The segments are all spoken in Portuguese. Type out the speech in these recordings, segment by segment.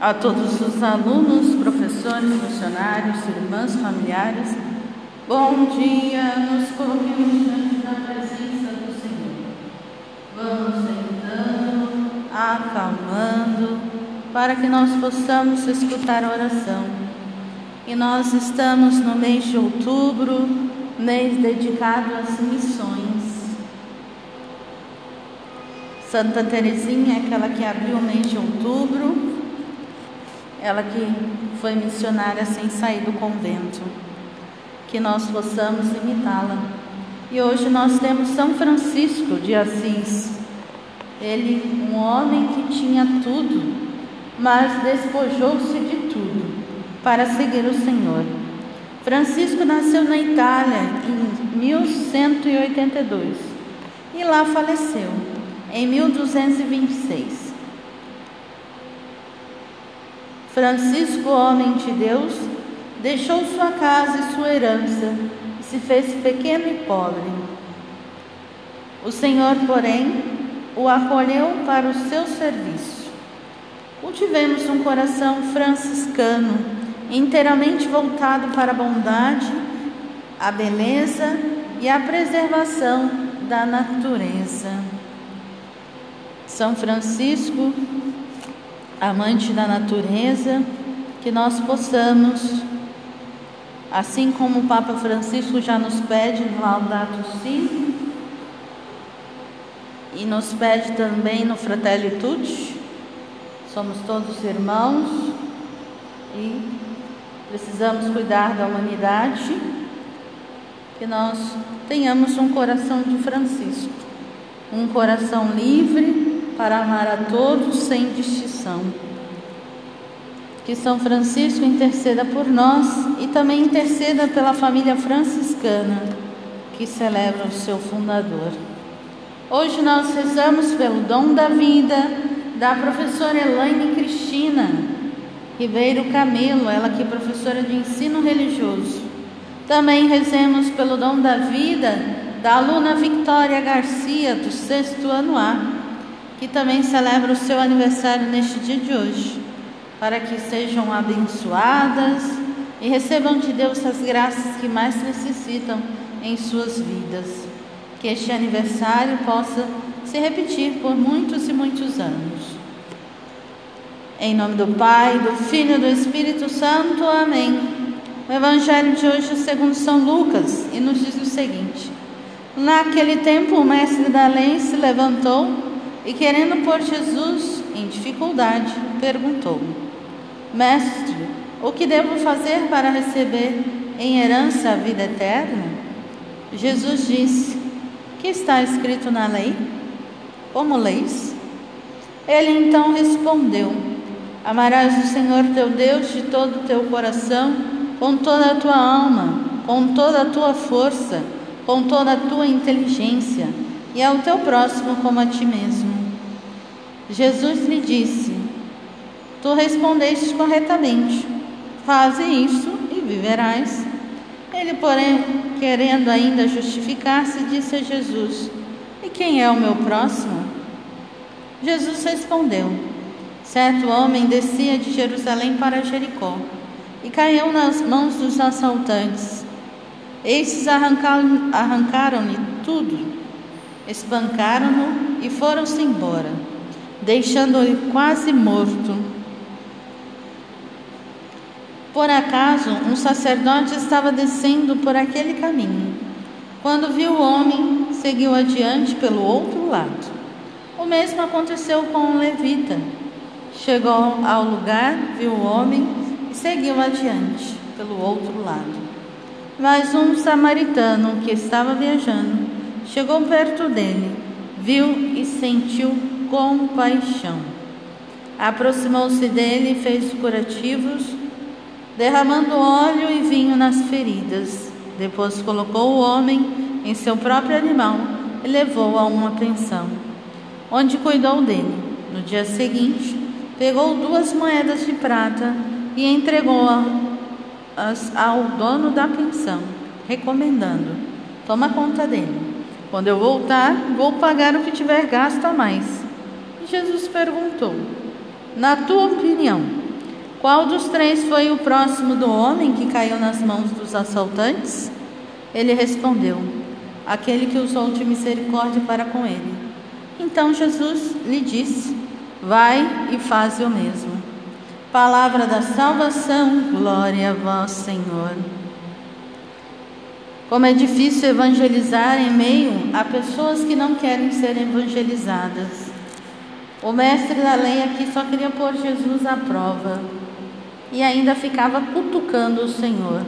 a todos os alunos, professores, funcionários, irmãs, familiares. Bom dia, nos coloquemos da presença do Senhor. Vamos sentando, acalmando, para que nós possamos escutar a oração. E nós estamos no mês de outubro, mês dedicado às missões. Santa Teresinha é aquela que abriu o mês de outubro ela que foi missionária sem sair do convento, que nós possamos imitá-la. E hoje nós temos São Francisco de Assis, ele, um homem que tinha tudo, mas despojou-se de tudo para seguir o Senhor. Francisco nasceu na Itália em 1182 e lá faleceu em 1226. Francisco, homem de Deus, deixou sua casa e sua herança e se fez pequeno e pobre. O Senhor, porém, o acolheu para o seu serviço. Cultivemos um coração franciscano, inteiramente voltado para a bondade, a beleza e a preservação da natureza. São Francisco amante da natureza, que nós possamos, assim como o Papa Francisco já nos pede no Laudato Si, e nos pede também no Fratelli Tutti, somos todos irmãos e precisamos cuidar da humanidade, que nós tenhamos um coração de Francisco, um coração livre para amar a todos sem distinção. Que São Francisco interceda por nós e também interceda pela família franciscana que celebra o seu fundador. Hoje nós rezamos pelo dom da vida da professora Elaine Cristina Ribeiro Camilo, ela que é professora de ensino religioso. Também rezemos pelo dom da vida da aluna Victoria Garcia, do sexto ano A que também celebra o seu aniversário neste dia de hoje, para que sejam abençoadas e recebam de Deus as graças que mais necessitam em suas vidas. Que este aniversário possa se repetir por muitos e muitos anos. Em nome do Pai, do Filho e do Espírito Santo. Amém. O Evangelho de hoje segundo São Lucas e nos diz o seguinte: Naquele tempo o mestre da lei se levantou e, querendo pôr Jesus em dificuldade, perguntou: Mestre, o que devo fazer para receber em herança a vida eterna? Jesus disse: Que está escrito na lei? Como leis? Ele então respondeu: Amarás o Senhor teu Deus de todo o teu coração, com toda a tua alma, com toda a tua força, com toda a tua inteligência, e ao teu próximo como a ti mesmo. Jesus lhe disse: Tu respondeste corretamente, faze isso e viverás. Ele, porém, querendo ainda justificar-se, disse a Jesus: E quem é o meu próximo? Jesus respondeu: Certo homem descia de Jerusalém para Jericó e caiu nas mãos dos assaltantes. Estes arrancaram-lhe tudo, espancaram-no e foram-se embora deixando-o quase morto. Por acaso, um sacerdote estava descendo por aquele caminho. Quando viu o homem, seguiu adiante pelo outro lado. O mesmo aconteceu com um levita. Chegou ao lugar, viu o homem e seguiu adiante pelo outro lado. Mas um samaritano que estava viajando chegou perto dele, viu e sentiu compaixão. Aproximou-se dele e fez curativos, derramando óleo e vinho nas feridas. Depois colocou o homem em seu próprio animal e levou a uma pensão, onde cuidou dele. No dia seguinte, pegou duas moedas de prata e entregou-as ao dono da pensão, recomendando: Toma conta dele. Quando eu voltar, vou pagar o que tiver gasto a mais. Jesus perguntou: Na tua opinião, Qual dos três foi o próximo do homem que caiu nas mãos dos assaltantes? Ele respondeu: Aquele que usou de misericórdia para com ele. Então Jesus lhe disse: Vai e faz o mesmo. Palavra da salvação, glória a vós, Senhor. Como é difícil evangelizar em meio a pessoas que não querem ser evangelizadas. O mestre da lei aqui só queria pôr Jesus à prova e ainda ficava cutucando o Senhor,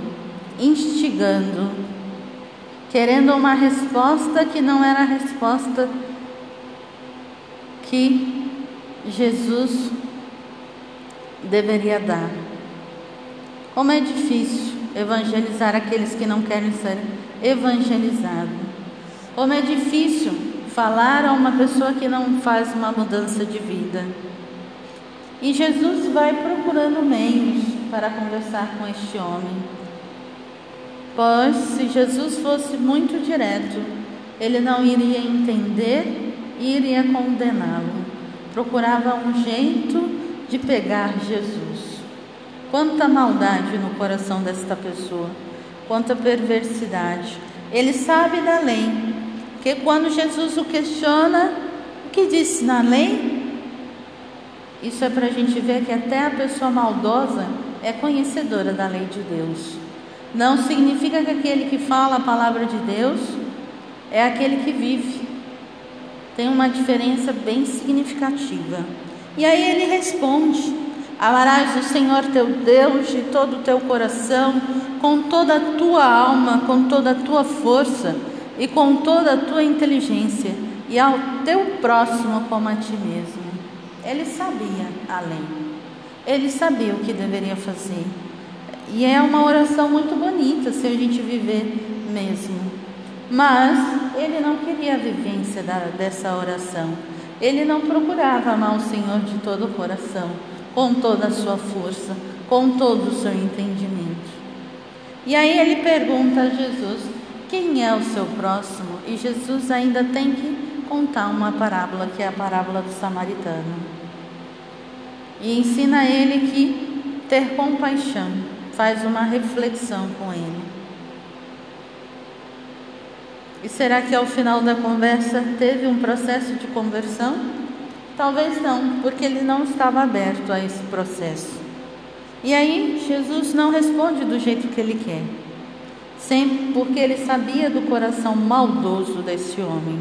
instigando, querendo uma resposta que não era a resposta que Jesus deveria dar. Como é difícil evangelizar aqueles que não querem ser evangelizados. Como é difícil falar a uma pessoa que não faz uma mudança de vida. E Jesus vai procurando meios para conversar com este homem. Pois se Jesus fosse muito direto, ele não iria entender e iria condená-lo. Procurava um jeito de pegar Jesus. Quanta maldade no coração desta pessoa, quanta perversidade. Ele sabe da lei, que quando Jesus o questiona, o que disse na lei? Isso é para a gente ver que até a pessoa maldosa é conhecedora da lei de Deus. Não significa que aquele que fala a palavra de Deus é aquele que vive. Tem uma diferença bem significativa. E aí ele responde: Amarás o Senhor teu Deus de todo o teu coração, com toda a tua alma, com toda a tua força e com toda a tua inteligência, e ao teu próximo como a ti mesmo. Ele sabia a lei, ele sabia o que deveria fazer. E é uma oração muito bonita se a gente viver mesmo. Mas ele não queria a vivência dessa oração. Ele não procurava amar o Senhor de todo o coração, com toda a sua força, com todo o seu entendimento. E aí ele pergunta a Jesus: quem é o seu próximo? E Jesus ainda tem que contar uma parábola, que é a parábola do samaritano e ensina ele que ter compaixão, faz uma reflexão com ele. E será que ao final da conversa teve um processo de conversão? Talvez não, porque ele não estava aberto a esse processo. E aí Jesus não responde do jeito que ele quer, sempre porque ele sabia do coração maldoso desse homem.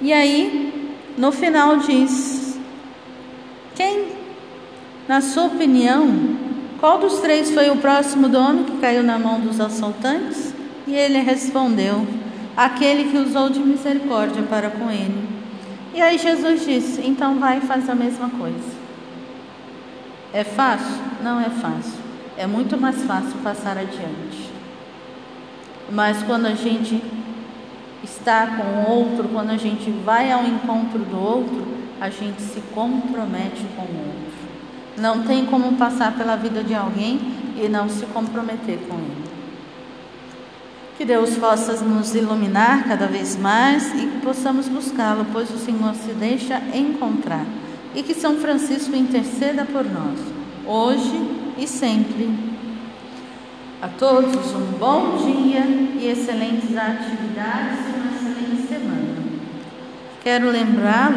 E aí, no final diz: quem, na sua opinião, qual dos três foi o próximo do homem que caiu na mão dos assaltantes? E ele respondeu: Aquele que usou de misericórdia para com ele. E aí Jesus disse: Então vai e faz a mesma coisa. É fácil? Não é fácil. É muito mais fácil passar adiante. Mas quando a gente está com o outro, quando a gente vai ao encontro do outro, a gente se compromete com o outro. Não tem como passar pela vida de alguém e não se comprometer com ele. Que Deus possa nos iluminar cada vez mais e que possamos buscá-lo, pois o Senhor se deixa encontrar. E que São Francisco interceda por nós, hoje e sempre. A todos um bom dia e excelentes atividades e uma excelente semana. Quero lembrar